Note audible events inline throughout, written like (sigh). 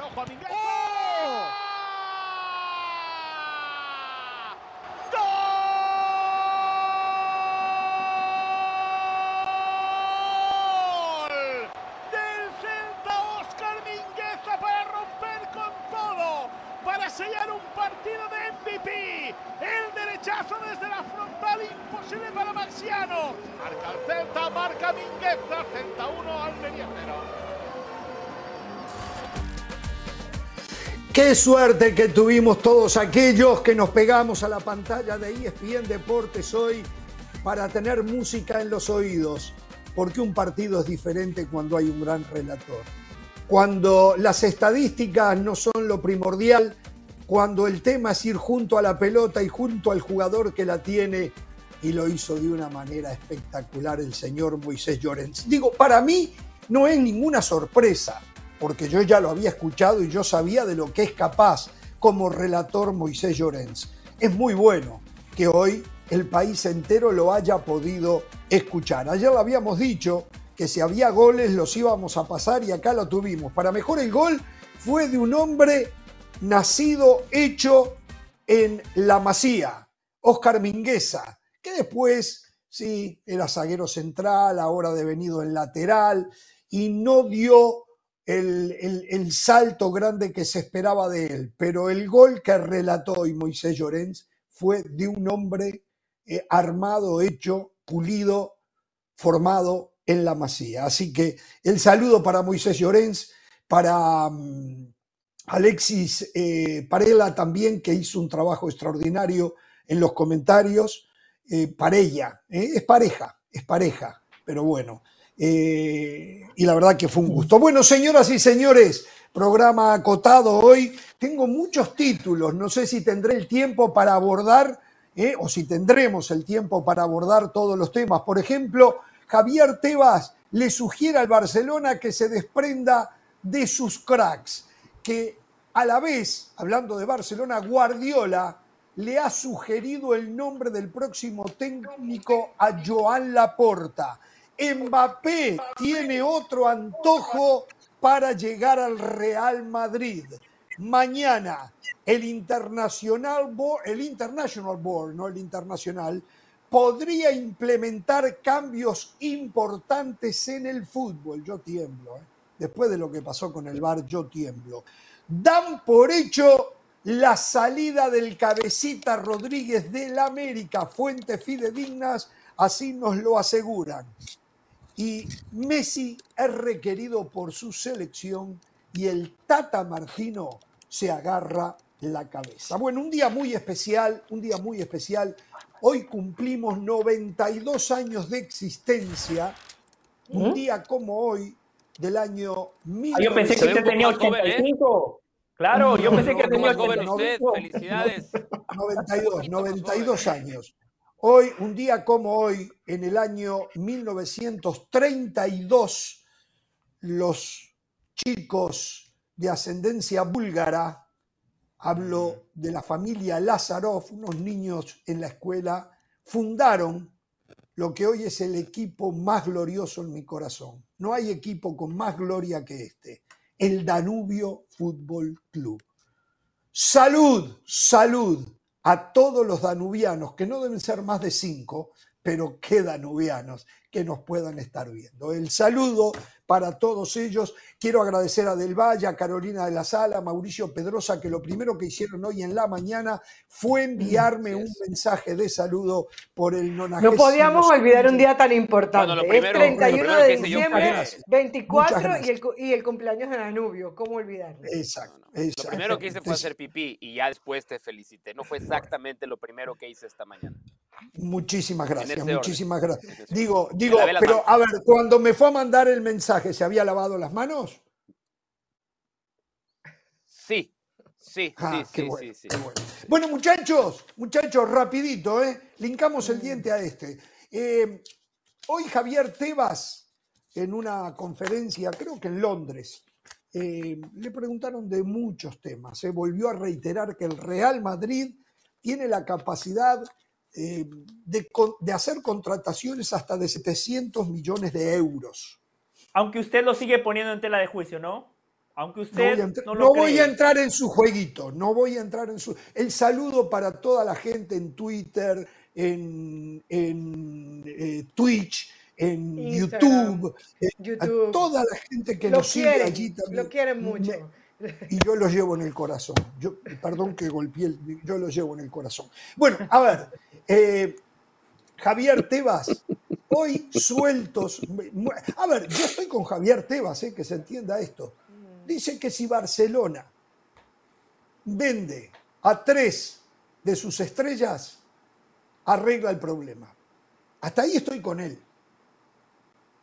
tocar, ojo a Mingueza. Qué suerte que tuvimos todos aquellos que nos pegamos a la pantalla de ESPN Deportes hoy para tener música en los oídos, porque un partido es diferente cuando hay un gran relator. Cuando las estadísticas no son lo primordial, cuando el tema es ir junto a la pelota y junto al jugador que la tiene, y lo hizo de una manera espectacular el señor Moisés Llorens. Digo, para mí no es ninguna sorpresa porque yo ya lo había escuchado y yo sabía de lo que es capaz como relator Moisés Llorens. Es muy bueno que hoy el país entero lo haya podido escuchar. Ayer lo habíamos dicho que si había goles los íbamos a pasar y acá lo tuvimos. Para mejor el gol fue de un hombre nacido, hecho en la Masía, Oscar Mingueza, que después sí era zaguero central, ahora devenido en lateral y no dio el, el, salto grande que se esperaba de él, pero el gol que relató hoy Moisés Llorens fue de un hombre eh, armado, hecho, pulido, formado en la masía. Así que el saludo para Moisés Llorens, para um, Alexis eh, Parela también, que hizo un trabajo extraordinario en los comentarios, eh, para ella, es pareja, es pareja, pero bueno. Eh, y la verdad que fue un gusto. Bueno, señoras y señores, programa acotado hoy. Tengo muchos títulos, no sé si tendré el tiempo para abordar eh, o si tendremos el tiempo para abordar todos los temas. Por ejemplo, Javier Tebas le sugiere al Barcelona que se desprenda de sus cracks, que a la vez, hablando de Barcelona, Guardiola le ha sugerido el nombre del próximo técnico a Joan Laporta. Mbappé tiene otro antojo para llegar al Real Madrid. Mañana el International Board, el International Board, no el Internacional, podría implementar cambios importantes en el fútbol. Yo tiemblo, ¿eh? después de lo que pasó con el VAR, yo tiemblo. Dan por hecho la salida del cabecita Rodríguez del América, fuentes fidedignas, así nos lo aseguran y Messi es requerido por su selección y el Tata Martino se agarra la cabeza. Bueno, un día muy especial, un día muy especial. Hoy cumplimos 92 años de existencia, un día como hoy del año 1900. Ah, yo pensé que usted tenía 85. Claro, yo pensé que tenía 85. usted, felicidades. (laughs) 92, 92 años. Hoy, un día como hoy, en el año 1932, los chicos de ascendencia búlgara, hablo de la familia Lázarov, unos niños en la escuela, fundaron lo que hoy es el equipo más glorioso en mi corazón. No hay equipo con más gloria que este, el Danubio Fútbol Club. Salud, salud a todos los danubianos, que no deben ser más de cinco, pero qué danubianos que nos puedan estar viendo. El saludo para todos ellos. Quiero agradecer a Del Valle, a Carolina de la Sala, a Mauricio Pedrosa, que lo primero que hicieron hoy en la mañana fue enviarme un mensaje de saludo por el 90. No podíamos olvidar un día tan importante. Bueno, lo primero- es 31 lo primero de diciembre, fue- Gracias. 24 Muchas y el, y el cumpleaños de Danubio. ¿Cómo olvidarlo? Exacto, Lo primero que hice fue hacer pipí y ya después te felicité. No fue exactamente lo primero que hice esta mañana. Muchísimas gracias, muchísimas gracias. Digo, digo, pero a ver, cuando me fue a mandar el mensaje, ¿se había lavado las manos? Sí, sí, Ah, sí, qué sí, bueno, sí, sí. bueno. Bueno, muchachos, muchachos, rapidito, ¿eh? Linkamos el diente a este. Eh, hoy Javier Tebas, en una conferencia, creo que en Londres, eh, le preguntaron de muchos temas. Se volvió a reiterar que el Real Madrid tiene la capacidad eh, de, con- de hacer contrataciones hasta de 700 millones de euros. Aunque usted lo sigue poniendo en tela de juicio, ¿no? Aunque usted no voy, a, no voy a entrar en su jueguito, no voy a entrar en su... El saludo para toda la gente en Twitter, en, eh, Twitch, en YouTube, a toda la gente que lo sigue allí también. Lo quieren mucho. Y yo lo llevo en el corazón. Yo, perdón que golpeé, yo lo llevo en el corazón. Bueno, a ver, eh, Javier Tebas, hoy sueltos. A ver, yo estoy con Javier Tebas, eh, que se entienda esto. Dice que si Barcelona vende a tres de sus estrellas, arregla el problema. Hasta ahí estoy con él.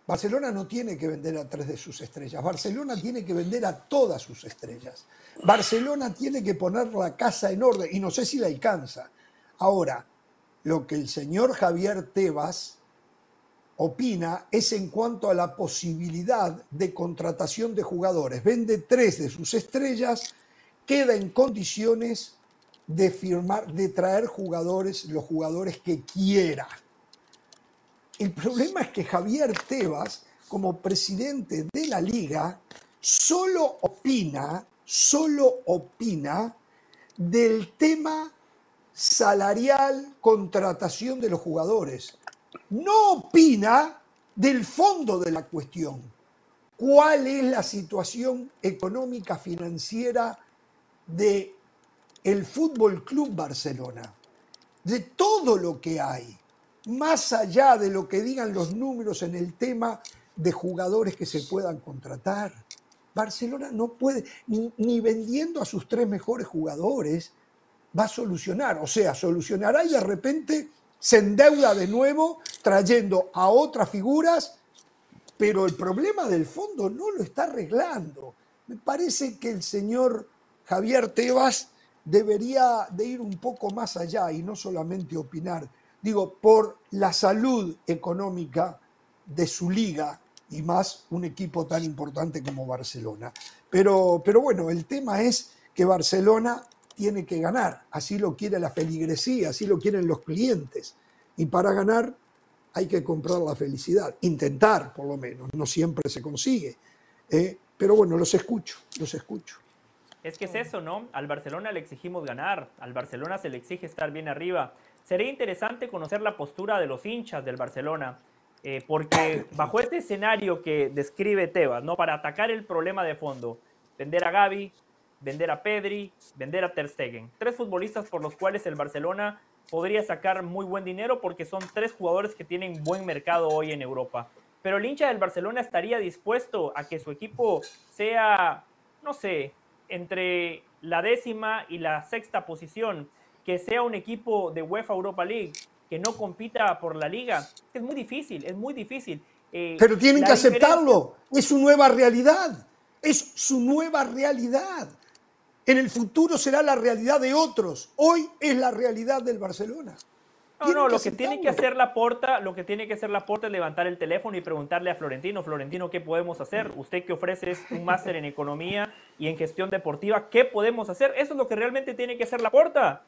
Barcelona no tiene que vender a tres de sus estrellas. Barcelona tiene que vender a todas sus estrellas. Barcelona tiene que poner la casa en orden y no sé si la alcanza. Ahora, lo que el señor Javier Tebas opina es en cuanto a la posibilidad de contratación de jugadores. Vende tres de sus estrellas, queda en condiciones de firmar, de traer jugadores, los jugadores que quiera. El problema es que Javier Tebas, como presidente de la liga, solo opina, solo opina del tema salarial, contratación de los jugadores. No opina del fondo de la cuestión. ¿Cuál es la situación económica financiera de el Fútbol Club Barcelona? De todo lo que hay más allá de lo que digan los números en el tema de jugadores que se puedan contratar. Barcelona no puede, ni, vendiendo a sus tres mejores jugadores, va a solucionar. O sea, solucionará y de repente se endeuda de nuevo trayendo a otras figuras, pero el problema del fondo no lo está arreglando. Me parece que el señor Javier Tebas debería de ir un poco más allá y no solamente opinar digo, por la salud económica de su liga y más un equipo tan importante como Barcelona. Pero, pero bueno, el tema es que Barcelona tiene que ganar, así lo quiere la feligresía, así lo quieren los clientes. Y para ganar hay que comprar la felicidad, intentar por lo menos, no siempre se consigue. ¿eh? pero bueno, los escucho, los escucho. Es que es eso, ¿no? Al Barcelona le exigimos ganar, al Barcelona se le exige estar bien arriba. Sería interesante conocer la postura de los hinchas del Barcelona, eh, porque bajo este escenario que describe Tebas, ¿no? Para atacar el problema de fondo, vender a Gaby, vender a Pedri, vender a Ter Stegen. Tres futbolistas por los cuales el Barcelona podría sacar muy buen dinero porque son tres jugadores que tienen buen mercado hoy en Europa. Pero el hincha del Barcelona estaría dispuesto a que su equipo sea, no sé, entre la décima y la sexta posición que sea un equipo de UEFA Europa League que no compita por la liga. Es muy difícil, es muy difícil. Eh, Pero tienen que aceptarlo, es su nueva realidad, es su nueva realidad. En el futuro será la realidad de otros, hoy es la realidad del Barcelona. No, no, lo que tiene que hacer la porta, lo que tiene que hacer la porta es levantar el teléfono y preguntarle a Florentino, Florentino, ¿qué podemos hacer? Usted que ofrece un máster en economía y en gestión deportiva, ¿qué podemos hacer? Eso es lo que realmente tiene que hacer la porta.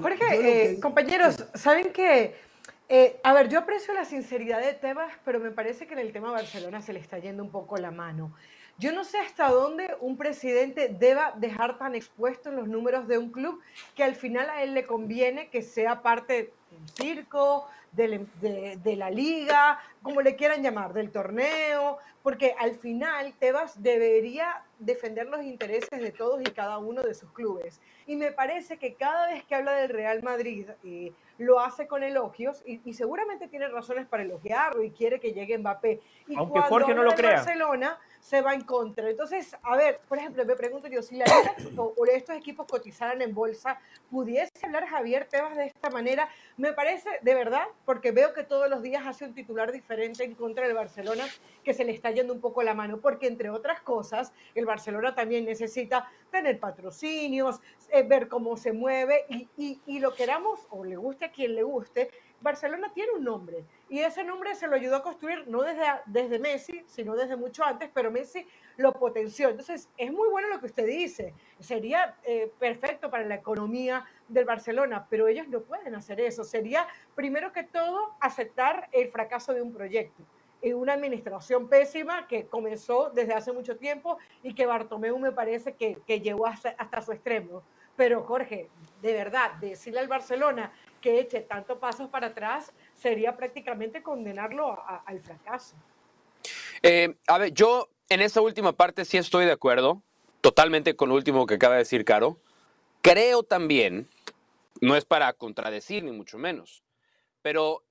Jorge, eh, compañeros, ¿saben qué? Eh, a ver, yo aprecio la sinceridad de Tebas, pero me parece que en el tema Barcelona se le está yendo un poco la mano. Yo no sé hasta dónde un presidente deba dejar tan expuestos los números de un club que al final a él le conviene que sea parte circo, de, de, la liga, como le quieran llamar, del torneo, porque al final Tebas debería defender los intereses de todos y cada uno de sus clubes. Y me parece que cada vez que habla del Real Madrid, eh, lo hace con elogios y, seguramente tiene razones para elogiarlo y quiere que llegue Mbappé. Y Aunque Jorge no lo crea. Barcelona se va en contra. Entonces, a ver, por ejemplo, me pregunto yo, si la Liga o, estos equipos cotizaran en bolsa, ¿pudiese hablar Javier Tebas de esta manera? Me parece, de verdad, porque veo que todos los días hace un titular diferente en contra del Barcelona, que se le está yendo un poco la mano, porque entre otras cosas, el Barcelona también necesita tener patrocinios, eh, ver cómo se mueve y, y, y lo queramos o le guste a quien le guste, Barcelona tiene un nombre y ese nombre se lo ayudó a construir no desde, desde Messi, sino desde mucho antes, pero Messi lo potenció. Entonces, es muy bueno lo que usted dice. Sería eh, perfecto para la economía del Barcelona, pero ellos no pueden hacer eso. Sería, primero que todo, aceptar el fracaso de un proyecto. en una administración pésima que comenzó desde hace mucho tiempo y que Bartomeu me parece que, que llegó hasta, hasta su extremo. Pero Jorge, de verdad, decirle al Barcelona que eche tantos pasos para atrás sería prácticamente condenarlo al fracaso. Eh, a ver, yo en esa última parte sí estoy de acuerdo, totalmente con lo último que acaba de decir Caro. Creo también, no es para contradecir ni mucho menos, pero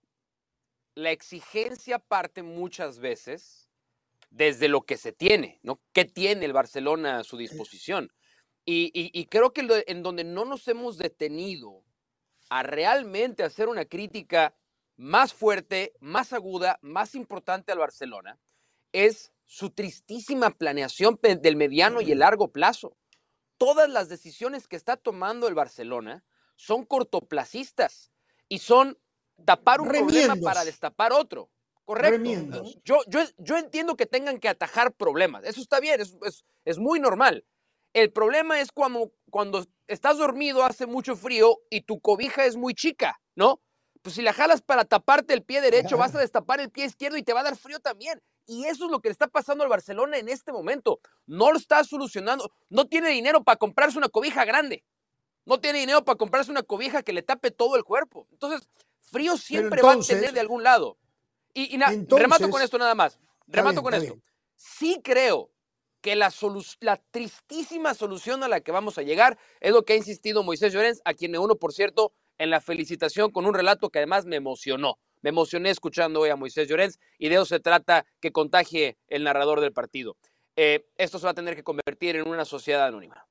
la exigencia parte muchas veces desde lo que se tiene, ¿no? ¿Qué tiene el Barcelona a su disposición? Y, creo que en donde no nos hemos detenido a realmente hacer una crítica más fuerte, más aguda, más importante al Barcelona, es su tristísima planeación del mediano y el largo plazo. Todas las decisiones que está tomando el Barcelona son cortoplacistas y son tapar un problema Remiendos. para destapar otro. Correcto. Yo, yo, yo entiendo que tengan que atajar problemas. Eso está bien, es, es- es muy normal. El problema es cuando, cuando estás dormido, hace mucho frío y tu cobija es muy chica, ¿no? Pues si la jalas para taparte el pie derecho, vas a destapar el pie izquierdo y te va a dar frío también. Y eso es lo que le está pasando al Barcelona en este momento. No lo está solucionando. No tiene dinero para comprarse una cobija grande. No tiene dinero para comprarse una cobija que le tape todo el cuerpo. Entonces, frío siempre va a tener de algún lado. Y, Entonces- remato con esto nada más. Remato bien, con esto. bien. Sí creo que la, tristísima solución a la que vamos a llegar es lo que ha insistido Moisés Llorens, a quien me uno, por cierto, en la felicitación con un relato que además me emocionó. Me emocioné escuchando hoy a Moisés Llorens y de eso se trata que contagie el narrador del partido. Eh, esto se va a tener que convertir en una sociedad anónima.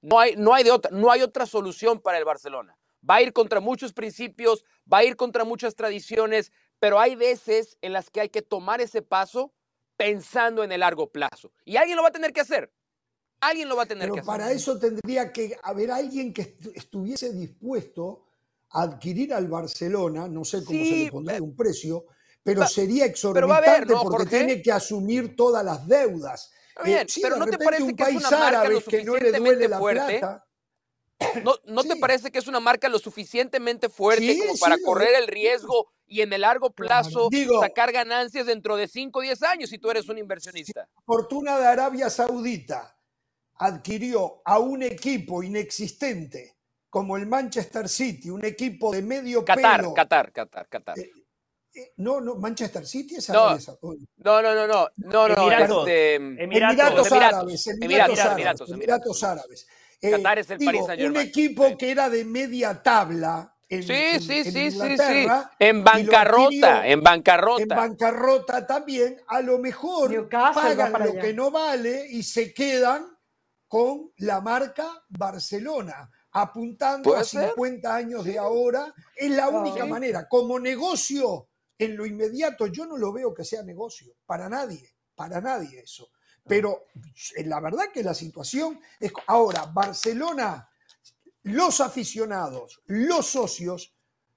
No hay, no hay de otra, no hay otra solución para el Barcelona. Va a ir contra muchos principios, va a ir contra muchas tradiciones, pero hay veces en las que hay que tomar ese paso pensando en el largo plazo. Y alguien lo va a tener que hacer. Alguien lo va a tener Pero que hacer. para eso tendría que haber alguien que estu- estuviese dispuesto a adquirir al Barcelona, no sé cómo se le pondría eh, un precio, pero va- sería pero haber, exorbitante ¿no, porque tiene que asumir todas las deudas. Bien, Eh, sí, pero de ¿no te parece un que es una marca lo que no le duele suficientemente la fuerte? plata. ¿No, no (coughs) te parece que es una marca lo suficientemente fuerte como para correr el riesgo y en el largo plazo Digo- sacar ganancias dentro de 5 o 10 años si tú eres un inversionista? Fortuna de Arabia Saudita adquirió a un equipo inexistente como el Manchester City, un equipo de medio Qatar, pelo. Qatar, Qatar, Qatar. Eh, Eh, No, no, Manchester City es No. Arabia Saudita. No, no, no, no, no, no, Emiratos. este, Emiratos. Emiratos, Emiratos, Árabes, Emiratos, Emiratos, Árabes, Emiratos, Emiratos Árabes. Eh, Qatar es el digo, Paris Saint-Germain. Un equipo Sí. que era de media tabla en, Sí, en- sí, en sí, sí, sí. En bancarrota, en bancarrota. en bancarrota también, a lo mejor pagan lo allá. que no vale y se quedan con la marca Barcelona, apuntando a ser. 50 años de ahora. Es la única Sí. manera. Como negocio, en lo inmediato, yo no lo veo que sea negocio, para nadie, para nadie eso. Pero eh, la verdad que la situación es... Ahora, Barcelona, los aficionados, los socios,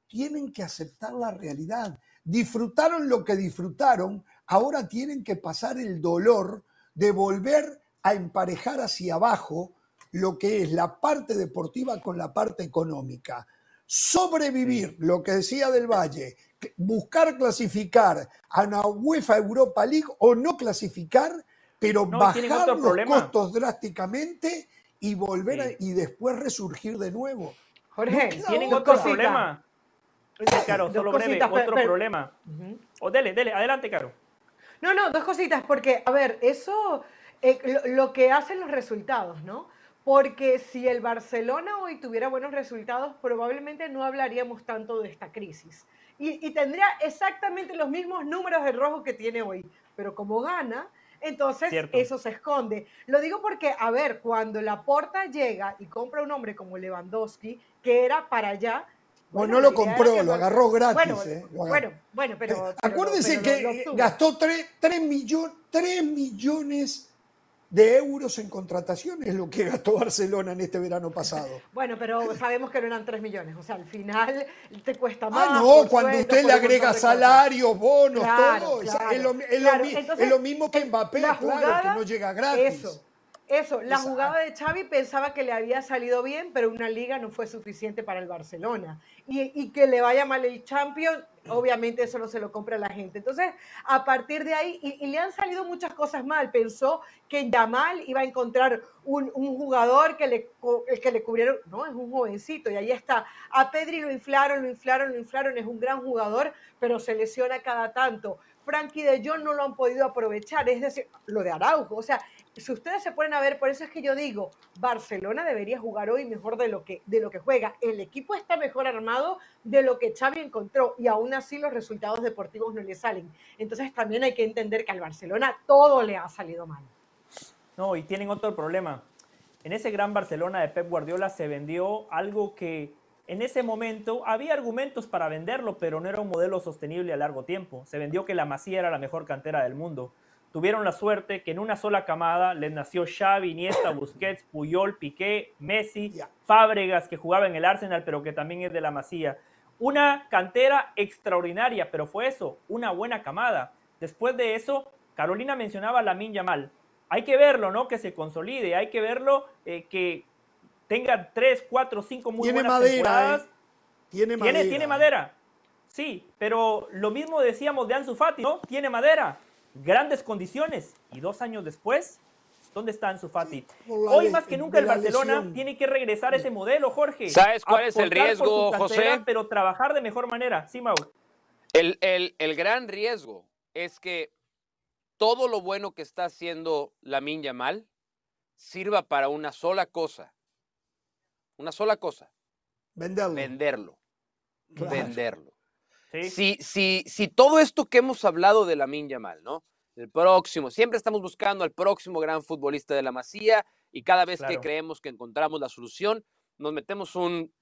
tienen que aceptar la realidad. Disfrutaron lo que disfrutaron, ahora tienen que pasar el dolor de volver a emparejar hacia abajo lo que es la parte deportiva con la parte económica. Sobrevivir, lo que decía del Valle, buscar clasificar a una UEFA Europa League o no clasificar, pero No, bajar los problema. costos drásticamente y volver a- y después resurgir de nuevo. Jorge, queda Tienen Dos otro cositas. problema. Sí, Caro, solo breve, cositas, pero- otro pero- problema. Ujú. O dele, dele, adelante, Caro. No, no, dos cositas, porque, a ver, eso, eh, lo, lo que hacen los resultados, ¿no? Porque si el Barcelona hoy tuviera buenos resultados, probablemente no hablaríamos tanto de esta crisis. Y, y tendría exactamente los mismos números de rojo que tiene hoy. Pero como gana, entonces Cierto. eso se esconde. Lo digo porque, a ver, cuando la porta llega y compra un hombre como Lewandowski, que era para allá. Bueno, bueno, no lo compró, lo agarró gratis. Bueno, eh, agarró. bueno, bueno, pero. Eh, pero- Acuérdese lo- que lo eh, obtuvo. gastó 3, millones de euros en contrataciones, lo que gastó Barcelona en este verano pasado. (laughs) Bueno, pero sabemos que no eran 3 millones. O sea, al final te cuesta más. Ah, no, cuando usted le agrega salarios, bonos, Claro, todo, es- claro, es, lo, es lo claro. mi- Entonces, es lo mismo que Mbappé, la claro, que no llega gratis. Eso, eso. La jugada de Xavi pensaba que le había salido bien, pero una liga no fue suficiente para el Barcelona. Y, y que le vaya mal el Champions, obviamente eso no se lo compra la gente. Entonces, a partir de ahí, y, le han salido muchas cosas mal. Pensó que Yamal iba a encontrar un, jugador que le, que le cubrieron, no, es un jovencito, y ahí está. A Pedri lo inflaron, lo inflaron, lo inflaron, es un gran jugador, pero se lesiona cada tanto. Frankie de Jong no lo han podido aprovechar, es decir, lo de Araujo, o sea, si ustedes se ponen a ver, por eso es que yo digo, Barcelona debería jugar hoy mejor de lo que, de lo que juega. El equipo está mejor armado de lo que Xavi encontró y aún así los resultados deportivos no le salen. Entonces también hay que entender que al Barcelona todo le ha salido mal. No, y tienen otro problema. En ese gran Barcelona de Pep Guardiola se vendió algo que en ese momento había argumentos para venderlo, pero no era un modelo sostenible a largo tiempo. Se vendió que la Masía era la mejor cantera del mundo tuvieron la suerte que en una sola camada les nació Xavi, Iniesta, (coughs) Busquets, Puyol, Piqué, Messi, Fábregas, que jugaba en el Arsenal, pero que también es de la Masía. Una cantera extraordinaria, pero fue eso, una buena camada. Después de eso, Carolina mencionaba a Lamin Yamal. Hay que verlo, ¿no? Que se consolide, hay que verlo, eh, que tenga tres, cuatro, cinco muy tiene buenas madera, temporadas. ¿eh? Tiene madera. ¿Tiene, tiene madera. Sí, pero lo mismo decíamos de Ansu Fati, ¿no? Tiene madera grandes condiciones y dos años después, ¿dónde está Ansu Fati? Hoy más que nunca el Barcelona tiene que regresar a ese modelo, Jorge. ¿Sabes cuál es el riesgo, José? Pero trabajar de mejor manera. Sí, Mau. El, el, gran riesgo es que todo lo bueno que está haciendo la Minya Mal sirva para una sola cosa. Una sola cosa. Venderlo. Venderlo. Venderlo. Si, si, si todo esto que hemos hablado de la Yamal, ¿no? El próximo, siempre estamos buscando al próximo gran futbolista de la Masía y cada vez que creemos que encontramos la solución, nos metemos un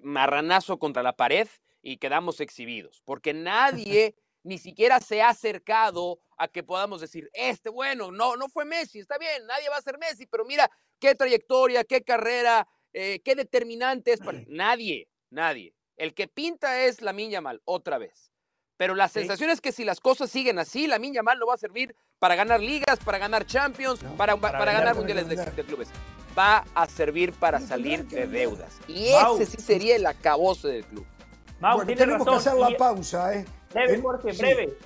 marranazo contra la pared y quedamos exhibidos, porque (laughs) nadie ni siquiera se ha acercado a que podamos decir, este, bueno, no, no fue Messi, está bien, nadie va a ser Messi, pero mira qué trayectoria, qué carrera, eh, qué determinante es para... (clears throat) Nadie, nadie. El que pinta es la Minya Mal, otra vez. Pero la sensación es que si las cosas siguen así, la Minya Mal no va a servir para ganar ligas, para ganar Champions, para, para, ganar mundiales de, clubes. Va a servir para salir de deudas. Y ese sí sería el acabose del club. Mau, tenemos que hacer la pausa, ¿eh? Breve, Jorge, breve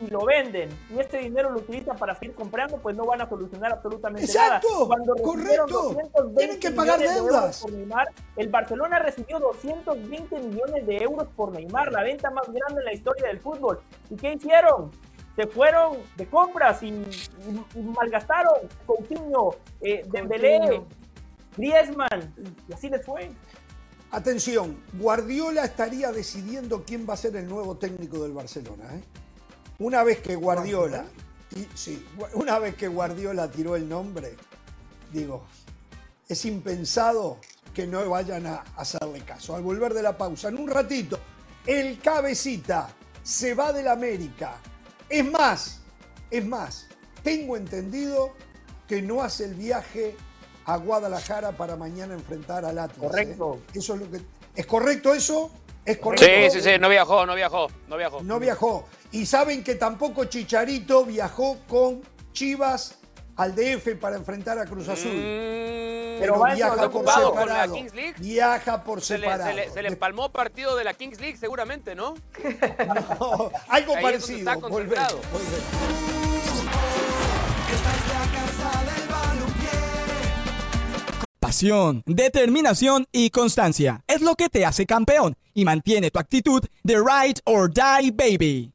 y lo venden y este dinero lo utilizan para seguir comprando, pues no van a solucionar absolutamente nada. Cuando correcto. Tienen que pagar deudas. por Neymar, el Barcelona recibió 220 millones de euros por Neymar, la venta más grande en la historia del fútbol. ¿Y qué hicieron? Se fueron de compras y, malgastaron Coutinho, eh, Dembélé, Griezmann, y así les fue. Atención, Guardiola estaría decidiendo quién va a ser el nuevo técnico del Barcelona. ¿eh? Una vez que Guardiola, sí, una vez que Guardiola tiró el nombre, digo, es impensado que no vayan a hacerle caso. Al volver de la pausa, en un ratito, el cabecita se va del América. Es más, es más, tengo entendido que no hace el viaje a Guadalajara para mañana enfrentar al Atlas. ¿eh? Correcto. Eso es lo que. ¿Es correcto eso? ¿Es correcto? Sí, sí, sí, no viajó, no viajó, no viajó. No viajó. Y saben que tampoco Chicharito viajó con Chivas al DF para enfrentar a Cruz Azul. Mm, pero, viaja por separado. Viaja por separado. se, le, empalmó partido de la Kings League seguramente, ¿no? (laughs) no algo parecido. Volvemos, Pasión, determinación y constancia es lo que te hace campeón y mantiene tu actitud de ride or die baby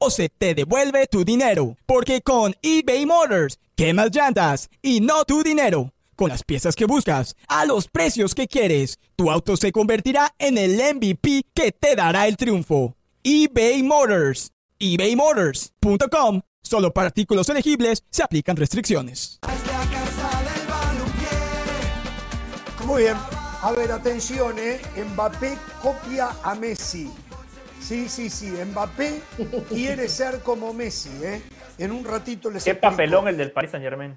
o se te devuelve tu dinero. Porque con eBay Motors, quemas llantas y no tu dinero. Con las piezas que buscas, a los precios que quieres, tu auto se convertirá en el MVP que te dará el triunfo. eBay Motors. ebaymotors.com. Solo para artículos elegibles se aplican restricciones. Muy bien. A ver, atención, ¿eh? Mbappé copia a Messi Sí, sí, sí. Mbappé (laughs) quiere ser como Messi, ¿eh? En un ratito les Qué explico. papelón el del Paris Saint Germain.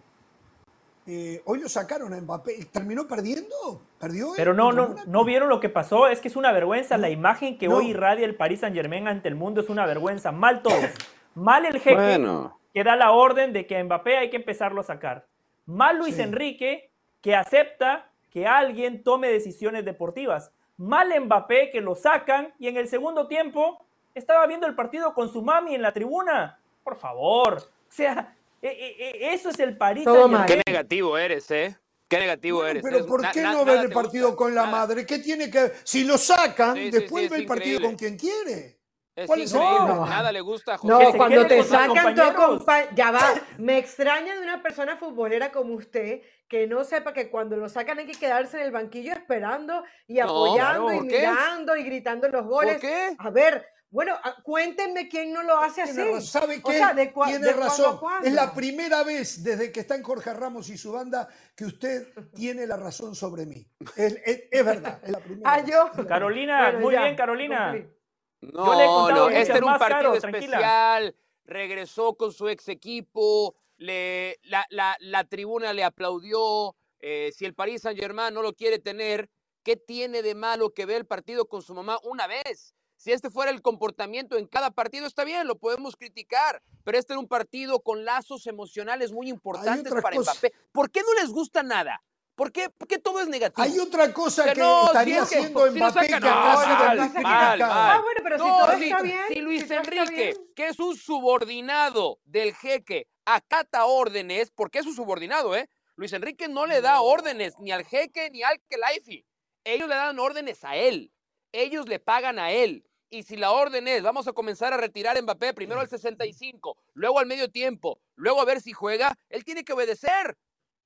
Eh, hoy lo sacaron a Mbappé. ¿Terminó perdiendo? ¿Perdió? él Pero no, no, no vieron lo que pasó. Es que es una vergüenza. La imagen que no. hoy irradia el Paris Saint Germain ante el mundo es una vergüenza. Mal todos. (coughs) Mal el jeque Bueno. que da la orden de que a Mbappé hay que empezarlo a sacar. Mal Luis Sí. Enrique que acepta que alguien tome decisiones deportivas. Mal Mbappé que lo sacan y en el segundo tiempo estaba viendo el partido con su mami en la tribuna. Por favor. O sea, e- e- e- eso es el. Germain. Qué negativo eres, ¿eh? Qué negativo Bueno, eres. pero ¿por qué na- no ver el partido gusta, con la nada. madre? ¿Qué tiene que Si lo sacan, Sí, después sí, ve el partido increíble. con quien quiere. Es ¿Cuál es problema? Nada le gusta a No, José. cuando te sacan tu compañeros. compa- ya va. Me extraña de una persona futbolera como usted que no sepa que cuando lo sacan hay que quedarse en el banquillo esperando y No, apoyando claro, y mirando y gritando los goles. ¿Por qué? A ver, bueno, a- cuéntenme quién no lo hace así. ¿Sabe O qué? sea, ¿de cua- Tiene de razón. Es la primera vez desde que está en Jorge Ramos y su banda que usted tiene la razón sobre mí. Es, es- es verdad, es la primera Ah, vez. Carolina, Bueno, muy ya, bien, Carolina. cumplí. No, no, este era un Caro, partido tranquila. especial. Regresó con su ex equipo. Le, la, la- la tribuna le aplaudió. eh, si el Paris Saint Germain no lo quiere tener, ¿qué tiene de malo que ve el partido con su mamá una vez? Si este fuera el comportamiento en cada partido, está bien, lo podemos criticar, pero este era un partido con lazos emocionales muy importantes para cosa. Mbappé. ¿Por qué no les gusta nada? ¿Por qué, por qué todo es negativo? Hay otra cosa Que que no, estaría haciendo si Mbappé que acá no, ha sido mal, muy mal, criticado. Ah, bueno, pero si No, todo si- está bien. si Luis Enrique, bien. que es un subordinado del jeque, acata órdenes, porque es un subordinado, ¿eh? Luis Enrique no le da órdenes ni al jeque ni al Kelaifi. Ellos le dan órdenes a él. Ellos le pagan a él. Y si la orden es, vamos a comenzar a retirar a Mbappé primero al (laughs) 65, luego al medio tiempo, luego a ver si juega, él tiene que obedecer.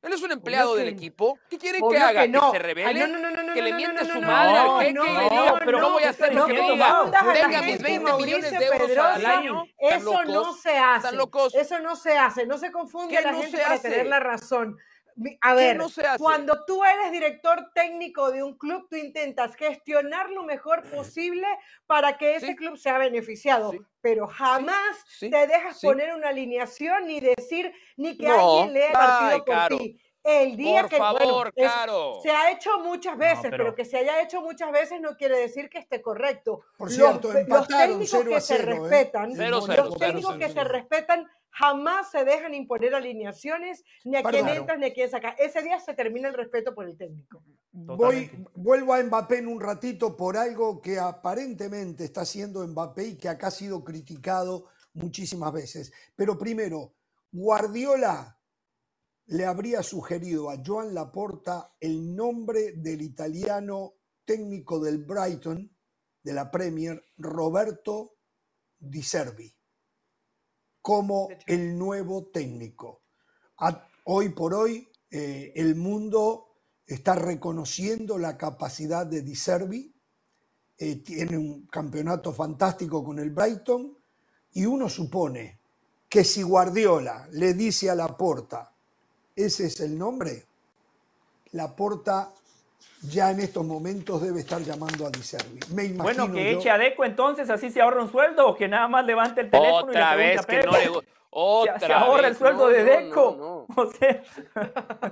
Él es un empleado del equipo. ¿Qué quieren Obvio que haga? ¿Que, no. se revele? no, no, no, no, ¿Que le miente su madre al jeque y le diga, pero no, voy a hacer no que diga, tenga mis 20 como millones de euros al año. ¿Están Eso no se hace. ¿Están locos? Eso no se hace. No se confunde ¿Qué a la no gente para tener la razón. A ¿Qué ver, no cuando tú eres director técnico de un club, tú intentas gestionar lo mejor posible para que ese Sí. club sea beneficiado, Sí. pero jamás Sí. te dejas poner una alineación ni decir ni que No. alguien lea el Ay, partido por Caro. ti. El día Por que bueno, favor, es- se ha hecho muchas veces, pero... pero- que se haya hecho muchas veces no quiere decir que esté correcto. Por Los- cierto, los, empataron técnicos 0 a que se 0, ¿eh? respetan, Cero, cero, los cero, técnicos cero, que cero. se respetan jamás se dejan imponer alineaciones ni a quién entras ni a quién saca. Ese día se termina el respeto por el técnico. Voy, vuelvo a Mbappé en un ratito por algo que aparentemente está haciendo Mbappé y que acá ha sido criticado muchísimas veces. Pero primero, Guardiola le habría sugerido a Joan Laporta el nombre del italiano técnico del Brighton, de la Premier, Roberto Di Servi, como el nuevo técnico. A- hoy por hoy, eh, el mundo está reconociendo la capacidad de Di Servi, eh, tiene un campeonato fantástico con el Brighton, y uno supone que si Guardiola le dice a Laporta, ese es el nombre, Laporta ya en estos momentos debe estar llamando a Di Servi. Me imagino Bueno, que yo- eche a Deco entonces, así se ahorra un sueldo, o que nada más levante el teléfono Otra y le vez que a no le Otra se, se ahorra vez. el sueldo No, de no, Deco. no, no. (laughs) O sea,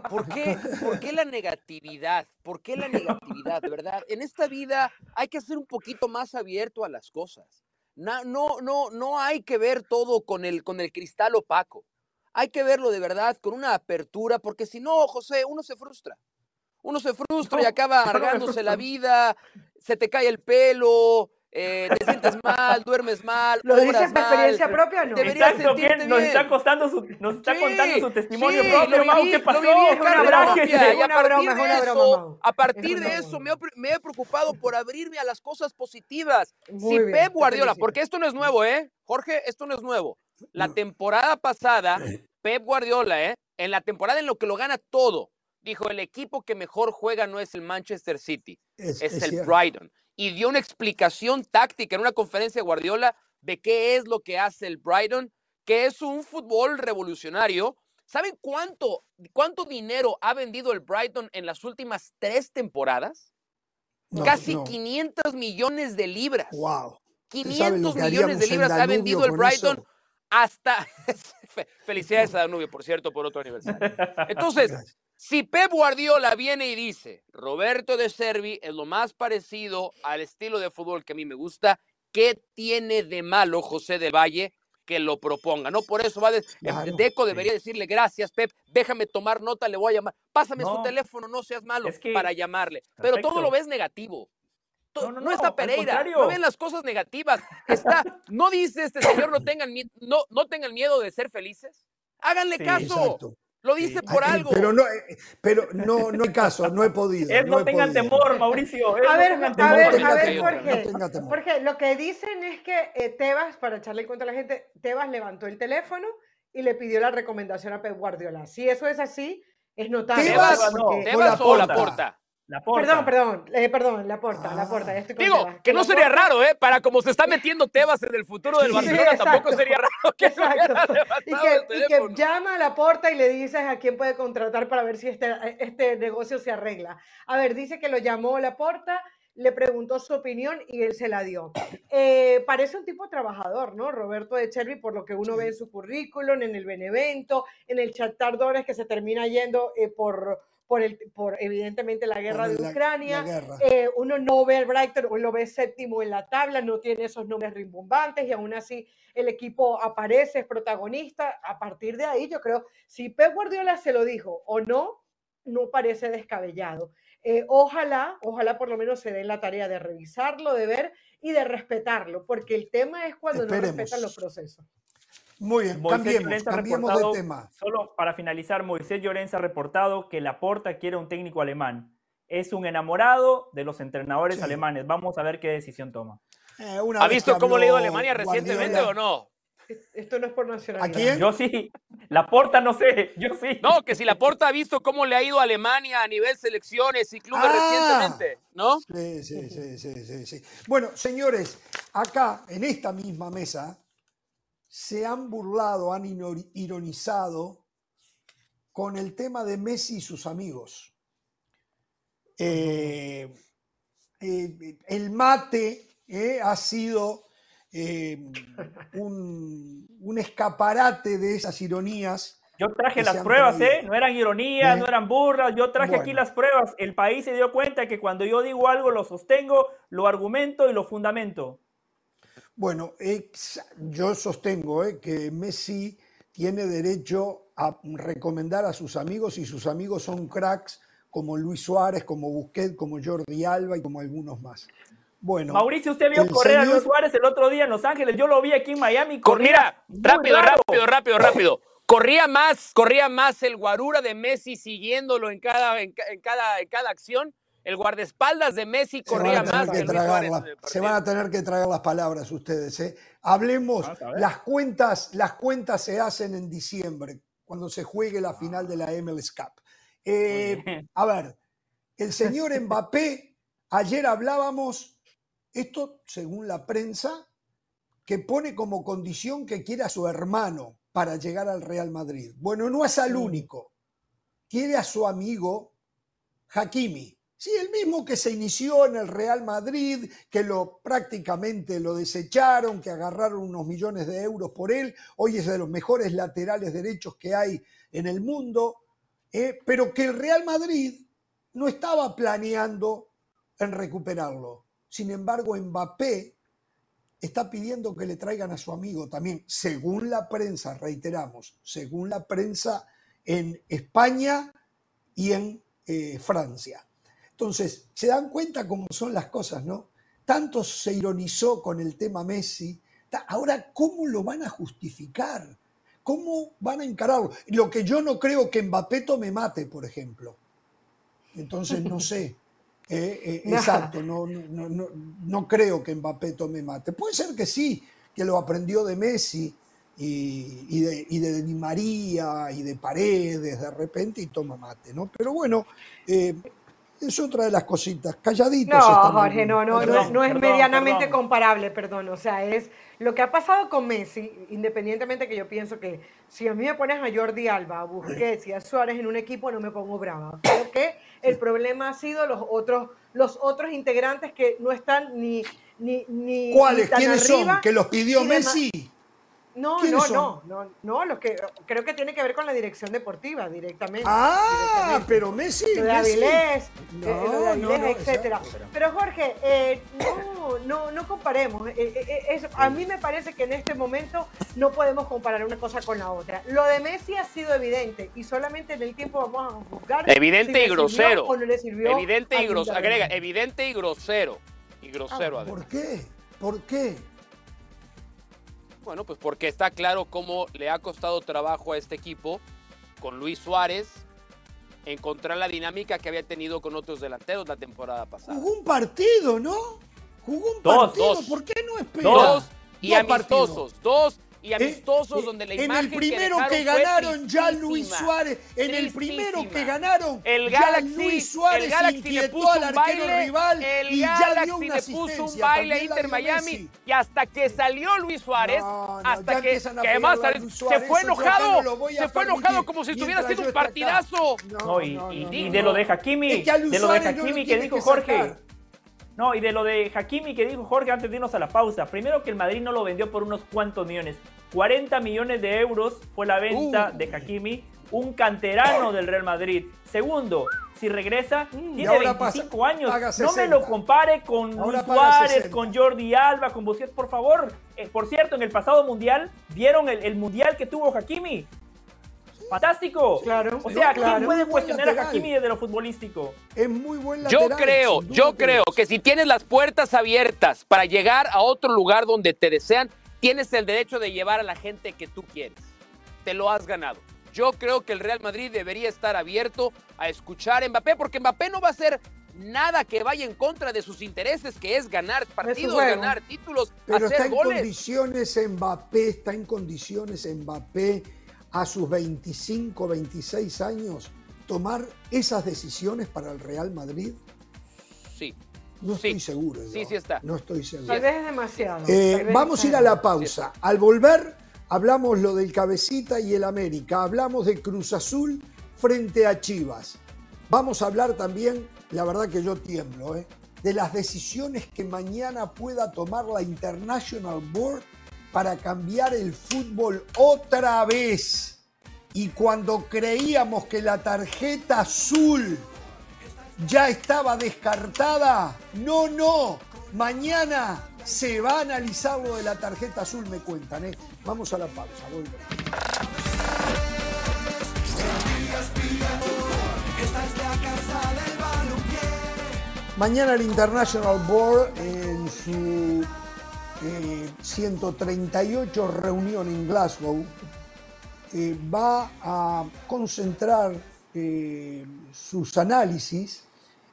¿Por qué, ¿Por qué la negatividad? ¿Por qué la negatividad? De verdad, en esta vida hay que ser un poquito más abierto a las cosas. Na- No, no, no hay que ver todo con el, con el cristal opaco. Hay que verlo de verdad con una apertura, porque si no, José, uno se frustra. Uno se (laughs) frustra y acaba (laughs) no amargándose la vida, se te cae el pelo, eh, te sientes mal, duermes mal, ¿Lo dices por mal. experiencia propia? No. Deberías exacto, ¿quién sentirte nos está, costando su, nos está Sí, contando su testimonio sí, propio, Mau, ¿qué lo pasó? y a partir broma, de eso, a partir de eso me he, pre- me he preocupado por abrirme a las cosas positivas. (laughs) Muy si bien, Pep Guardiola, porque esto no es nuevo, ¿eh? Jorge, esto no es nuevo. La temporada pasada, (clears throat) Pep Guardiola, ¿eh? En la temporada en lo que lo gana todo, dijo, el equipo que mejor juega no es el Manchester City, Es- es, es el cierto. Brighton. Y dio una explicación táctica en una conferencia de Guardiola de qué es lo que hace el Brighton, que es un fútbol revolucionario. ¿Saben cuánto, cuánto dinero ha vendido el Brighton en las últimas tres temporadas? No, Casi no. 500 millones de libras. Wow. 500 millones de libras ha vendido el Brighton hasta... (laughs) Felicidades a Danubio, por cierto, por otro aniversario. Entonces, si Pep Guardiola viene y dice, Roberto de Servi es lo más parecido al estilo de fútbol que a mí me gusta, ¿qué tiene de malo José de Valle que lo proponga? No, por eso va de, Deco debería decirle, gracias Pep, déjame tomar nota, le voy a llamar. Pásame su teléfono, no seas malo para llamarle. Pero todo lo ves negativo. No, está Pereira, no ven las cosas negativas. Está, no dice este señor no tengan, no, no tengan miedo de ser felices. Háganle caso. Lo dice por algo. Pero no, eh, pero no, no hay caso, no he podido. no, tengan temor, Mauricio. a ver, a ver, a ver, Jorge. Jorge, lo que dicen es que eh, Tebas, para echarle en cuenta a la gente, Tebas levantó el teléfono y le pidió la recomendación a Pep Guardiola. Si eso es así, es notable. Tebas, Tebas o la porta. La Perdón, perdón, eh, perdón, la porta, la porta. Digo, que no sería raro, ¿eh? Para como se está metiendo Tebas en el futuro del Barcelona, tampoco sería raro que exacto. Y que, y que, llama a la porta y le dices a quién puede contratar para ver si este, este negocio se arregla. A ver, dice que lo llamó la porta, le preguntó su opinión y él se la dio. Eh, parece un tipo trabajador, ¿no? Roberto de Chervi, por lo que uno ve en su currículum, en el Benevento, en el Chatardores que se termina yendo eh, por por, el, por evidentemente la guerra de Ucrania. Eh, uno no ve el Brighton, uno lo ve séptimo en la tabla, no tiene esos nombres rimbombantes y aún así el equipo aparece, es protagonista. A partir de ahí, yo creo, si Pep Guardiola se lo dijo o no, no parece descabellado. Eh, ojalá, ojalá por lo menos se den la tarea de revisarlo, de ver y de respetarlo, porque el tema es cuando no respetan los procesos. Muy bien, cambiemos, de tema. Solo para finalizar, Moisés Llorenza ha reportado que Laporta quiere un técnico alemán. Es un enamorado de los entrenadores alemanes. Vamos a ver qué decisión toma. Eh, ¿Ha visto cómo le ha ido a Alemania recientemente o no? Esto no es por nacionalidad. ¿A quién? Yo sí. Laporta no sé, yo sí. No, que si Laporta ha visto cómo le ha ido a Alemania a nivel selecciones y clubes ah. recientemente, ¿no? Sí, sí, sí, sí, sí. Bueno, señores, acá en esta misma mesa se han burlado, han ironizado con el tema de Messi y sus amigos. Eh, eh, el mate eh, ha sido un, escaparate de esas ironías. Yo traje las pruebas, ¿eh? No eran ironías, no eran burlas. Yo traje aquí las pruebas. El país se dio cuenta que cuando yo digo algo lo sostengo, lo argumento y lo fundamento. Bueno, yo sostengo eh, que Messi tiene derecho a recomendar a sus amigos y sus amigos son cracks como Luis Suárez, como Busquets, como Jordi Alba y como algunos más. Bueno, Mauricio, usted vio correr a Luis Suárez el otro día en Los Ángeles. Yo lo vi aquí en Miami. Corría rápido, rápido, rápido, rápido. Corría más, corría más el guarura de Messi siguiéndolo en cada, en cada, en cada acción el guardaespaldas de Messi corría más. Que se van a tener que tragar las palabras ustedes. ¿eh? Hablemos, ah, las cuentas, las cuentas se hacen en diciembre, cuando se juegue la final de la MLS Cup. Eh, a ver, el señor (laughs) Mbappé, ayer hablábamos, esto según la prensa, que pone como condición que quiere a su hermano para llegar al Real Madrid. Bueno, no es al único. Quiere a su amigo Hakimi. Sí, el mismo que se inició en el Real Madrid, que lo prácticamente lo desecharon, que agarraron unos millones de euros por él, hoy es de los mejores laterales derechos que hay en el mundo, eh, pero que el Real Madrid no estaba planeando en recuperarlo. Sin embargo, Mbappé está pidiendo que le traigan a su amigo también, según la prensa, reiteramos, según la prensa en España y en eh, Francia. Entonces, se dan cuenta cómo son las cosas, ¿no? Tanto se ironizó con el tema Messi. Ahora, ¿cómo lo van a justificar? ¿Cómo van a encararlo? Lo que yo no creo que Mbappé me mate, por ejemplo. Entonces, no sé. (laughs) Eh, eh, exacto, no, no, no, creo que Mbappé me mate. Puede ser que sí, que lo aprendió de Messi y, de, y, de, Di María y de Paredes de repente y toma mate, ¿no? Pero bueno, eh, es otra de las cositas. Calladitos. No, Jorge, no, no, no, es medianamente comparable, perdón. O sea, es lo que ha pasado con Messi, independientemente que yo pienso que si a mí me pones a Jordi Alba, a Busquets y a Suárez en un equipo, no me pongo brava. Creo que el problema ha sido los otros, los otros integrantes que no están ni, ni, ni ¿Cuáles? ni tan ¿Quiénes arriba, son? ¿Que los pidió Messi? No, ¿Quiénes no, son? no, no, no, los que creo que tiene que ver con la dirección deportiva directamente. Ah, directamente. pero Messi. lo de Messi. Avilés, No, eh, lo de Avilés, no, no, etcétera. exacto. Pero Jorge, eh, no, no, no comparemos. Eh, eh, eh, es- a mí me parece que en este momento no podemos comparar una cosa con la otra. Lo de Messi ha sido evidente y solamente en el tiempo vamos a juzgar. Evidente si y grosero. O no le sirvió Evidente y grosero. Agrega, evidente y grosero. Y grosero, además. ¿Por qué? ¿Por qué? Bueno, pues porque está claro cómo le ha costado trabajo a este equipo con Luis Suárez encontrar la dinámica que había tenido con otros delanteros la temporada pasada. Jugó un partido, ¿no? Jugó un Dos, partido. dos. ¿Por qué no espera? Dos y Dos amistosos, partidos. dos y Eh, amistosos eh, donde la en imagen el primero que, ganaron ya Luis. Suárez, en el primero que ganaron El ya Galaxy, Luis Suárez el Galaxy le puso al un arquero baile, rival el y ya Galaxy dio una le puso un baile a Inter dio Miami Messi. y hasta que salió Luis Suárez, No, no, hasta ya que, que además se fue enojado, no se fue enojado como si estuviera haciendo un partidazo. No, y, no, y- no, y no, de no. lo de Hakimi, de lo de Suárez no lo Hakimi que dijo Jorge. No, y de lo de Hakimi que dijo Jorge antes de irnos a la pausa. Primero que el Madrid no lo vendió por unos cuantos millones. 40 millones de euros fue la venta Uh. de Hakimi, un canterano del Real Madrid. Segundo, si regresa, tiene ahora 25 pasa- años. No me 60. lo compare con Ahora Luis Suárez, 60. con Jordi Alba, con Busquets, por favor. Eh, por cierto, en el pasado mundial, ¿vieron el, el mundial que tuvo Hakimi? Fantástico. Claro, O sea, claro. ¿quién puede cuestionar a. Hakimi desde lo futbolístico? Es muy buen Yo lateral, creo, sin duda yo creo que si tienes las puertas abiertas para llegar a otro lugar donde te desean, tienes el derecho de llevar a la gente que tú quieres. Te lo has ganado. Yo creo que el Real Madrid debería estar abierto a escuchar a Mbappé, porque Mbappé no va a hacer nada que vaya en contra de sus intereses, que es ganar partidos, ganar títulos, Pero está hacer en goles. condiciones Mbappé, está en condiciones Mbappé a sus 25, 26 años tomar esas decisiones para el Real Madrid. Sí. No Sí. estoy seguro. yo. Sí, sí está. No estoy seguro. Tal vez es demasiado. Eh, vez vamos a ir a la pausa. Al volver, hablamos lo del cabecita y el América. Hablamos de Cruz Azul frente a Chivas. Vamos a hablar también, la verdad que yo tiemblo, ¿eh? de las decisiones que mañana pueda tomar la International Board para cambiar el fútbol otra vez. Y cuando creíamos que la tarjeta azul ya estaba descartada. No, no. Mañana se va a analizar lo de la tarjeta azul, me cuentan. ¿eh? Vamos a la pausa. volvemos. Mañana el International Board en su eh, 138 reunión en Glasgow eh, va a concentrar eh, sus análisis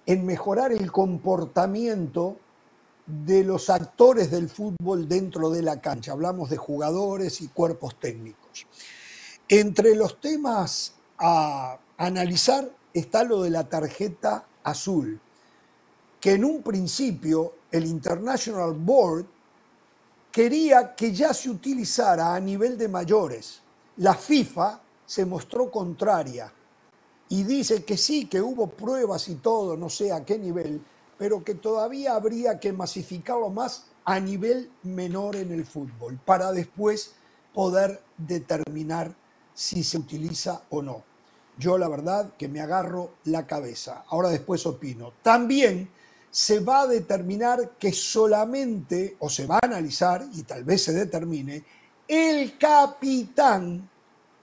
en mejorar el comportamiento de los actores del fútbol dentro de la cancha. Hablamos de jugadores y cuerpos técnicos. Entre los temas a analizar está lo de la tarjeta azul, que en un principio el International Board quería que ya se utilizara a nivel de mayores. La FIFA se mostró contraria y dice que sí, que hubo pruebas y todo, no sé a qué nivel, pero que todavía habría que masificarlo más a nivel menor en el fútbol, para después poder determinar si se utiliza o no. Yo la verdad que me agarro la cabeza. Ahora después opino. También se va a determinar que solamente, o se va a analizar, y tal vez se determine, el capitán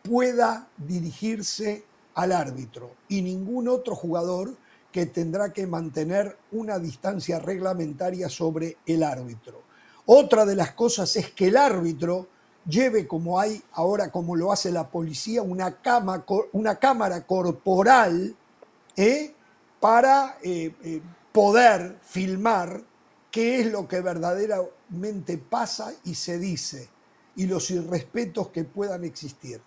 pueda dirigirse al árbitro y ningún otro jugador que tendrá que mantener una distancia reglamentaria sobre el árbitro. Otra de las cosas es que el árbitro lleve, como hay ahora, como lo hace la policía, una, una cámara corporal ¿eh? para eh, eh, poder filmar qué es lo que verdaderamente pasa y se dice y los irrespetos que puedan existir,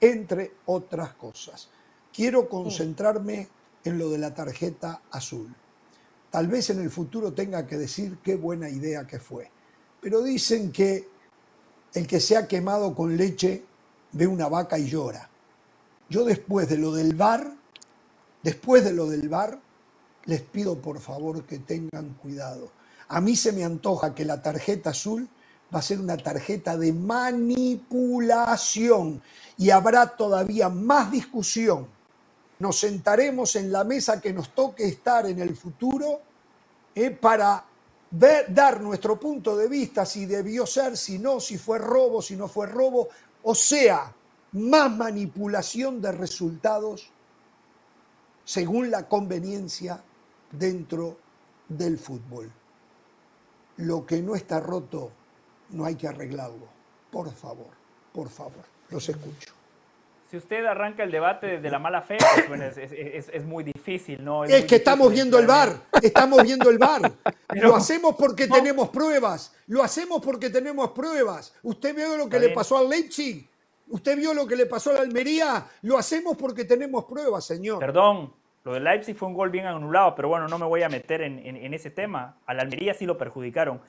entre otras cosas. Quiero concentrarme en lo de la tarjeta azul. Tal vez en el futuro tenga que decir qué buena idea que fue. Pero dicen que el que se ha quemado con leche ve una vaca y llora. Yo después de lo del bar, después de lo del bar, les pido por favor que tengan cuidado. A mí se me antoja que la tarjeta azul va a ser una tarjeta de manipulación y habrá todavía más discusión. Nos sentaremos en la mesa que nos toque estar en el futuro eh, para dar nuestro punto de vista, si debió ser, si no, si fue robo, si no fue robo, o sea, más manipulación de resultados según la conveniencia dentro del fútbol. Lo que no está roto no hay que arreglarlo. Por favor, por favor, los escucho. Si usted arranca el debate desde la mala fe, pues, es, muy difícil, ¿no? Es, que estamos viendo el bar, estamos viendo el bar. (laughs) Lo hacemos porque tenemos pruebas, lo hacemos porque tenemos pruebas. Usted vio lo que le pasó al Leipzig, usted vio lo que le pasó a la Almería, lo hacemos porque tenemos pruebas, señor. Perdón, lo de Leipzig fue un gol bien anulado, pero bueno, no me voy a meter en, ese tema. A la Almería sí lo perjudicaron.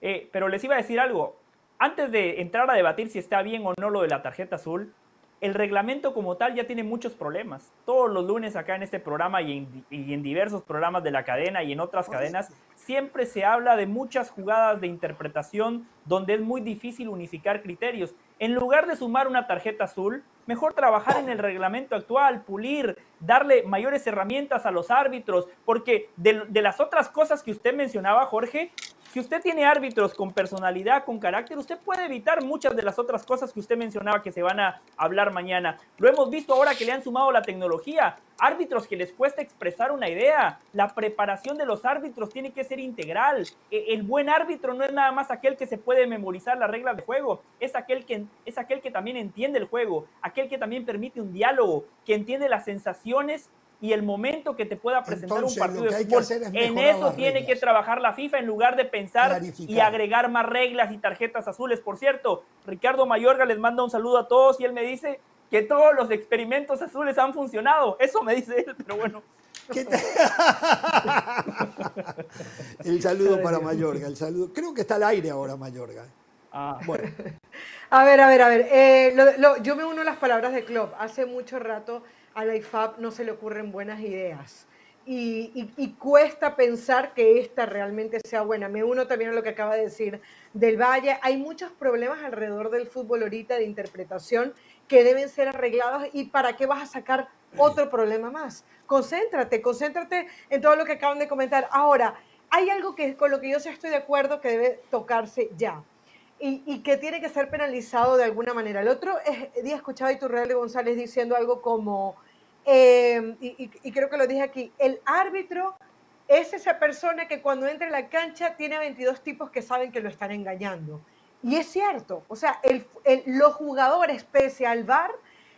Eh, pero les iba a decir algo. Antes de entrar a debatir si está bien o no lo de la tarjeta azul, el reglamento como tal ya tiene muchos problemas. Todos los lunes acá en este programa y en, diversos programas de la cadena y en otras cadenas, siempre se habla de muchas jugadas de interpretación donde es muy difícil unificar criterios. En lugar de sumar una tarjeta azul, mejor trabajar en el reglamento actual, pulir, darle mayores herramientas a los árbitros, porque de, las otras cosas que usted mencionaba, Jorge, si usted tiene árbitros con personalidad, con carácter, usted puede evitar muchas de las otras cosas que usted mencionaba que se van a hablar mañana. Lo hemos visto ahora que le han sumado la tecnología. Árbitros que les cuesta expresar una idea. La preparación de los árbitros tiene que ser integral. E, el buen árbitro no es nada más aquel que se puede memorizar las reglas de juego. Es aquel que, es aquel que también entiende el juego. Aquel que también permite un diálogo. Que entiende las sensaciones y el momento que te pueda presentar un partido de fútbol. En eso tiene que trabajar la FIFA en lugar de pensar y agregar más reglas y tarjetas azules. Por cierto, Ricardo Mayorga les manda un saludo a todos y él me dice que todos los experimentos azules han funcionado. Eso me dice él, pero bueno. (laughs) (laughs) el saludo para Mayorga, el saludo. Creo que está al aire ahora Mayorga. Ah. Bueno. (laughs) A ver, a ver, a ver. Eh, yo me uno a las palabras de Klopp. Hace mucho rato a la IFAP no se le ocurren buenas ideas. Y, cuesta pensar que esta realmente sea buena. Me uno también a lo que acaba de decir del Valle. Hay muchos problemas alrededor del fútbol ahorita de interpretación que deben ser arreglados. ¿Y para qué vas a sacar otro problema más? Concéntrate, concéntrate en todo lo que acaban de comentar. Ahora, hay algo que con lo que yo sí estoy de acuerdo que debe tocarse ya. Y, que tiene que ser penalizado de alguna manera. El otro es, día escuchaba a Iturralde González diciendo algo como Em, y, creo que lo dije aquí, el árbitro es esa persona que cuando entra en la cancha tiene 22 tipos que saben que lo están engañando. Y es cierto, o sea, los jugadores, pese al VAR,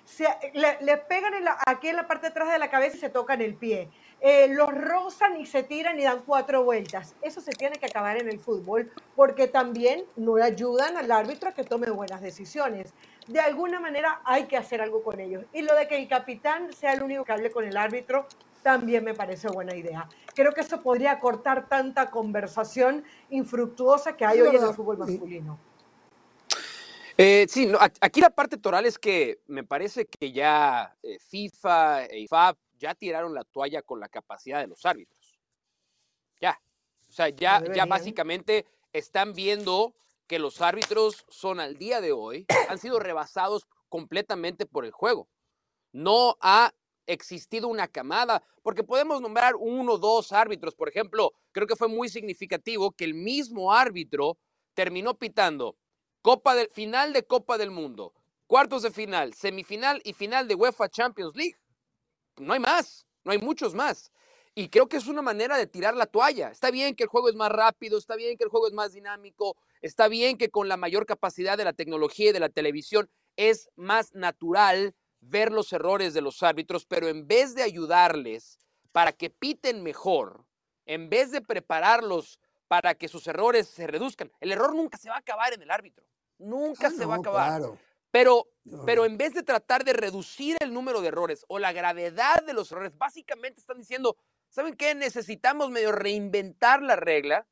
se, le, pegan aquí en la parte de atrás de la cabeza y se tocan el pie. Eh, los rozan y se tiran y dan cuatro vueltas. Eso se tiene que acabar en el fútbol porque también no ayudan al árbitro a que tome buenas decisiones de alguna manera hay que hacer algo con ellos. Y lo de que el capitán sea el único que hable con el árbitro también me parece buena idea. Creo que eso podría cortar tanta conversación infructuosa que hay hoy en el fútbol masculino. Eh, sí, aquí la parte toral es que me parece que ya eh, FIFA e IFAB ya tiraron la toalla con la capacidad de los árbitros. Ya. O sea, ya, ya básicamente están viendo que los árbitros son al día de hoy, han sido rebasados completamente por el juego. No ha existido una camada, porque podemos nombrar uno o dos árbitros. Por ejemplo, creo que fue muy significativo que el mismo árbitro terminó pitando Copa del final de Copa del Mundo, cuartos de final, semifinal y final de UEFA Champions League. No hay más, no hay muchos más. Y creo que es una manera de tirar la toalla. Está bien que el juego es más rápido, está bien que el juego es más dinámico, está bien que con la mayor capacidad de la tecnología y de la televisión es más natural ver los errores de los árbitros, pero en vez de ayudarles para que piten mejor, en vez de prepararlos para que sus errores se reduzcan, el error nunca se va a acabar en el árbitro, nunca ah, se va a acabar. Pero, pero en vez de tratar de reducir el número de errores o la gravedad de los errores, básicamente están diciendo, ¿saben qué? Necesitamos medio reinventar la regla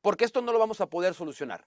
porque esto no lo vamos a poder solucionar.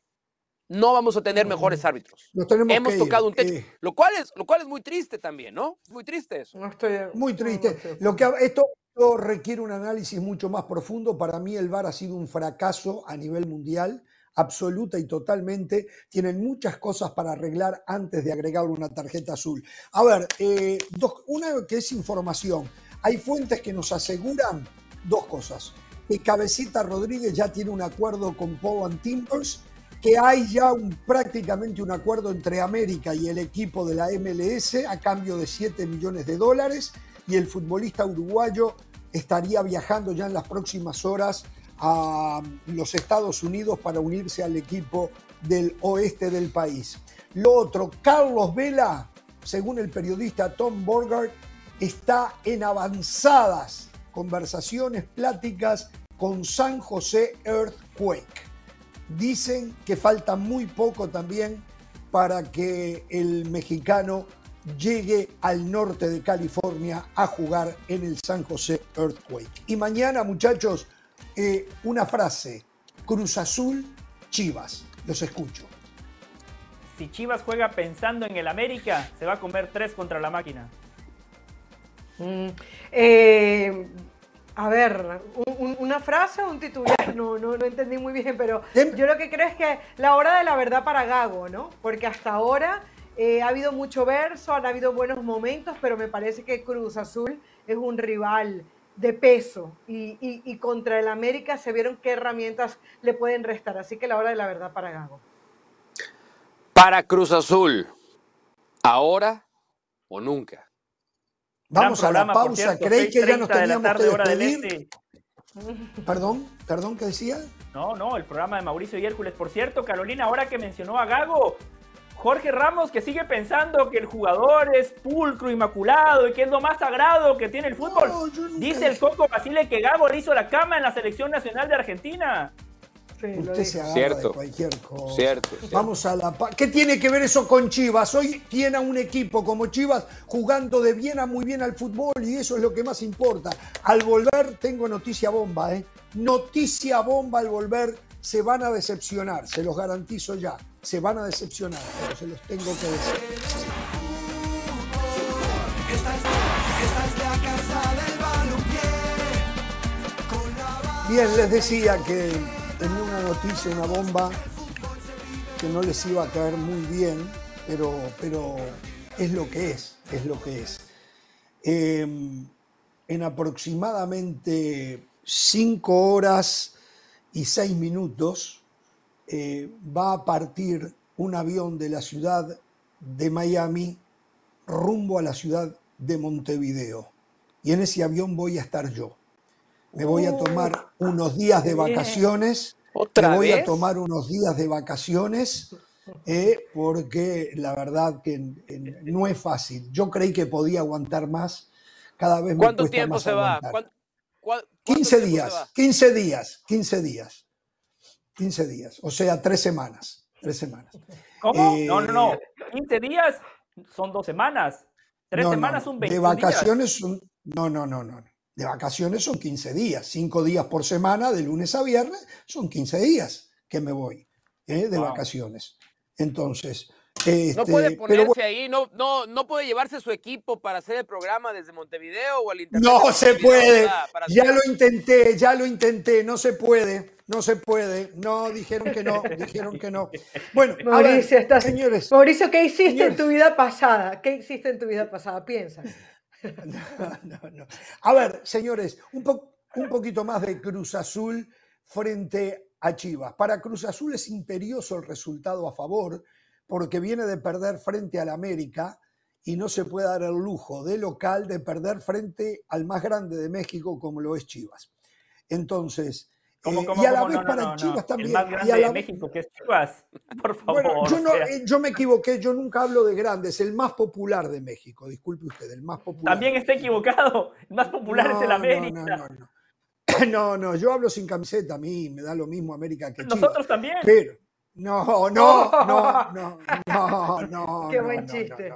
no vamos a tener mejores árbitros. Hemos que ir, tocado un techo, eh. lo, cual es, lo cual es muy triste también, ¿no? Es muy triste eso. No estoy, Muy triste. no estoy- Lo que, esto, esto requiere un análisis mucho más profundo. Para mí el VAR ha sido un fracaso a nivel mundial, absoluta y totalmente. Tienen muchas cosas para arreglar antes de agregarle una tarjeta azul. A ver, eh, dos- una que es información. Hay fuentes que nos aseguran dos cosas. Que Cabecita Rodríguez ya tiene un acuerdo con Poland Timbers, que hay ya un, prácticamente un acuerdo entre América y el equipo de la MLS a cambio de 7 millones de dólares y el futbolista uruguayo estaría viajando ya en las próximas horas a los Estados Unidos para unirse al equipo del oeste del país. Lo otro, Carlos Vela, según el periodista Tom Borgard, está en avanzadas conversaciones, pláticas con San José Earthquake. Dicen que falta muy poco también para que el mexicano llegue al norte de California a jugar en el San José Earthquake. Y mañana, muchachos, eh, una frase, Cruz Azul, Chivas. Los escucho. Si Chivas juega pensando en el América, se va a comer tres contra la máquina. Mm, eh, a ver, un- un- una frase o un titular, no, no, no entendí muy bien, pero yo lo que creo es que la hora de la verdad para Gago, ¿no? Porque hasta ahora eh, ha habido mucho verso, han habido buenos momentos, pero me parece que Cruz Azul es un rival de peso y, y- y contra el América se vieron qué herramientas le pueden restar, así que la hora de la verdad para Gago. Para Cruz Azul, ahora o nunca. Vamos a la pausa. cierto, ¿Creí que ya 6:30 nos teníamos que tarde, del despedir? este. (laughs) Perdón, perdón, ¿qué decía? No, no, el programa de Mauricio y Hércules. Por cierto, Carolina, ahora que mencionó a Gago, Jorge Ramos que sigue pensando que el jugador es pulcro, inmaculado y que es lo más sagrado que tiene el fútbol. No, yo nunca Dice el Coco Basile que Gago le hizo la cama en la selección nacional de Argentina. Sí, lo Usted se dijo. agarra Cierto. de cualquier cosa. Cierto, cierto. Vamos a la pa- ¿Qué tiene que ver eso con Chivas? Hoy tiene a un equipo como Chivas jugando de bien a muy bien al fútbol y eso es lo que más importa. Al volver, tengo noticia bomba, ¿eh? Noticia bomba al volver. Se van a decepcionar, se los garantizo ya. Se van a decepcionar, pero se los tengo que decir. Bien, les decía que tenía una noticia, una bomba que no les iba a caer muy bien, pero, pero es lo que es, es lo que es. Eh, en aproximadamente cinco horas y seis minutos eh, va a partir un avión de la ciudad de Miami rumbo a la ciudad de Montevideo. Y en ese avión voy a estar yo. Me voy a tomar unos días de vacaciones. ¿Otra Me voy a tomar unos días de vacaciones eh, porque la verdad que eh, no es fácil. Yo creí que podía aguantar más. Cada vez me ¿Cuánto cuesta tiempo más se va? aguantar. ¿Cuán- cuán- cuánto 15 tiempo se días, va? 15 días, 15 días. 15 días, o sea, tres semanas. Tres semanas. ¿Cómo? Eh, no, no, no. 15 días son dos semanas. Tres No, semanas no. son De 21 días. vacaciones son. No, no, no, no. De vacaciones son 15 días. 5 días por semana, de lunes a viernes, son 15 días que me voy ¿eh? de Wow. vacaciones. Entonces. No este, puede pero ponerse bueno, ahí, no, no, no puede llevarse su equipo para hacer el programa desde Montevideo o el internet. No de se puede. Ya hacer- lo intenté, ya lo intenté. No se puede, no se puede. No, dijeron que no, dijeron que no. Bueno, a (laughs) ver, Mauricio, estás- señores. Mauricio, ¿qué hiciste Señores. en tu vida pasada? ¿Qué hiciste en tu vida pasada? Piensa. (laughs) No, no, no. A ver, señores, un, po- un poquito más de Cruz Azul frente a Chivas. Para Cruz Azul es imperioso el resultado a favor porque viene de perder frente al América y no se puede dar el lujo de local de perder frente al más grande de México como lo es Chivas. Entonces, ¿Cómo, cómo, y a la cómo? vez No, no, para no, no. Chivas El también. más y grande a la de México, que es Chivas. Por favor. bueno, yo, o no, sea, eh, yo me equivoqué, yo nunca hablo de grandes, el más popular de México, disculpe usted, el más popular. También está equivocado. El más popular es el No, América. No, no, no. (clears throat) No, no, yo hablo sin camiseta, a mí me da lo mismo América que Chivas. Nosotros también. Pero, no, no, no, no, no, (laughs) no. Qué no, buen no, chiste.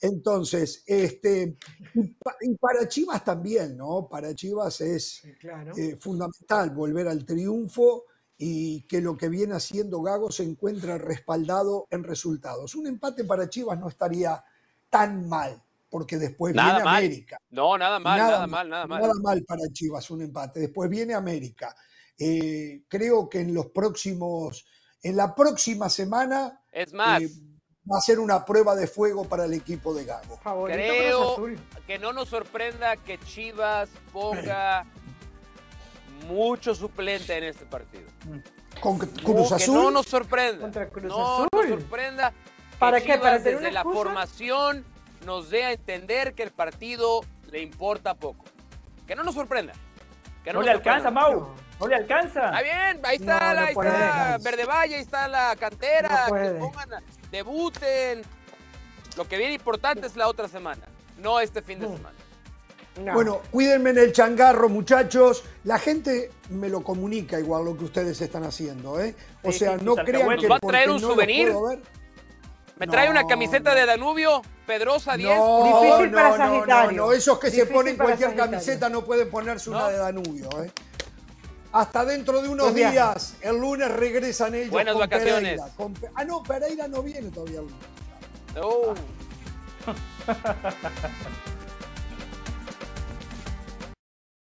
Entonces, este, y pa- y para Chivas también, ¿no? Para Chivas es claro. eh, fundamental volver al triunfo y que lo que viene haciendo Gago se encuentra respaldado en resultados. Un empate para Chivas no estaría tan mal, porque después Nada viene mal. América. No, nada mal, nada, mal, nada mal. Nada mal para Chivas un empate. Después viene América. Eh, creo que en los próximos, en la próxima semana Es más, eh, va a ser una prueba de fuego para el equipo de Gago. Creo- que no nos sorprenda que Chivas ponga mucho suplente en este partido. Con Cruz que Azul. no nos sorprenda. Contra Cruz no nos sorprenda. que ¿Para qué? Chivas ¿Para tener desde una la formación nos dé a entender que el partido le importa poco. Que no nos sorprenda. Que No nos le alcanza. Mau. No le alcanza. Está bien, ahí No, está, no ahí está Verde Valle, ahí está la cantera, No que pongan, a- debuten. Lo que viene importante es la otra semana, no este fin de semana. No. Bueno, cuídenme en el changarro, muchachos. La gente me lo comunica igual lo que ustedes están haciendo, ¿eh? O Sí, sea, sí, no crean que ¿Nos va a traer un no souvenir? ¿Me trae una camiseta no. de Danubio? Pedrosa 10. No, Difícil no, para no, no, Sagitario. no, esos que se ponen cualquier Sagitario. camiseta no pueden ponerse una de Danubio, ¿eh? Hasta dentro de unos días, el lunes regresan ellos. Buenas con vacaciones. Pereira, con ah, no, Pereira no viene todavía el lunes. Oh. (laughs)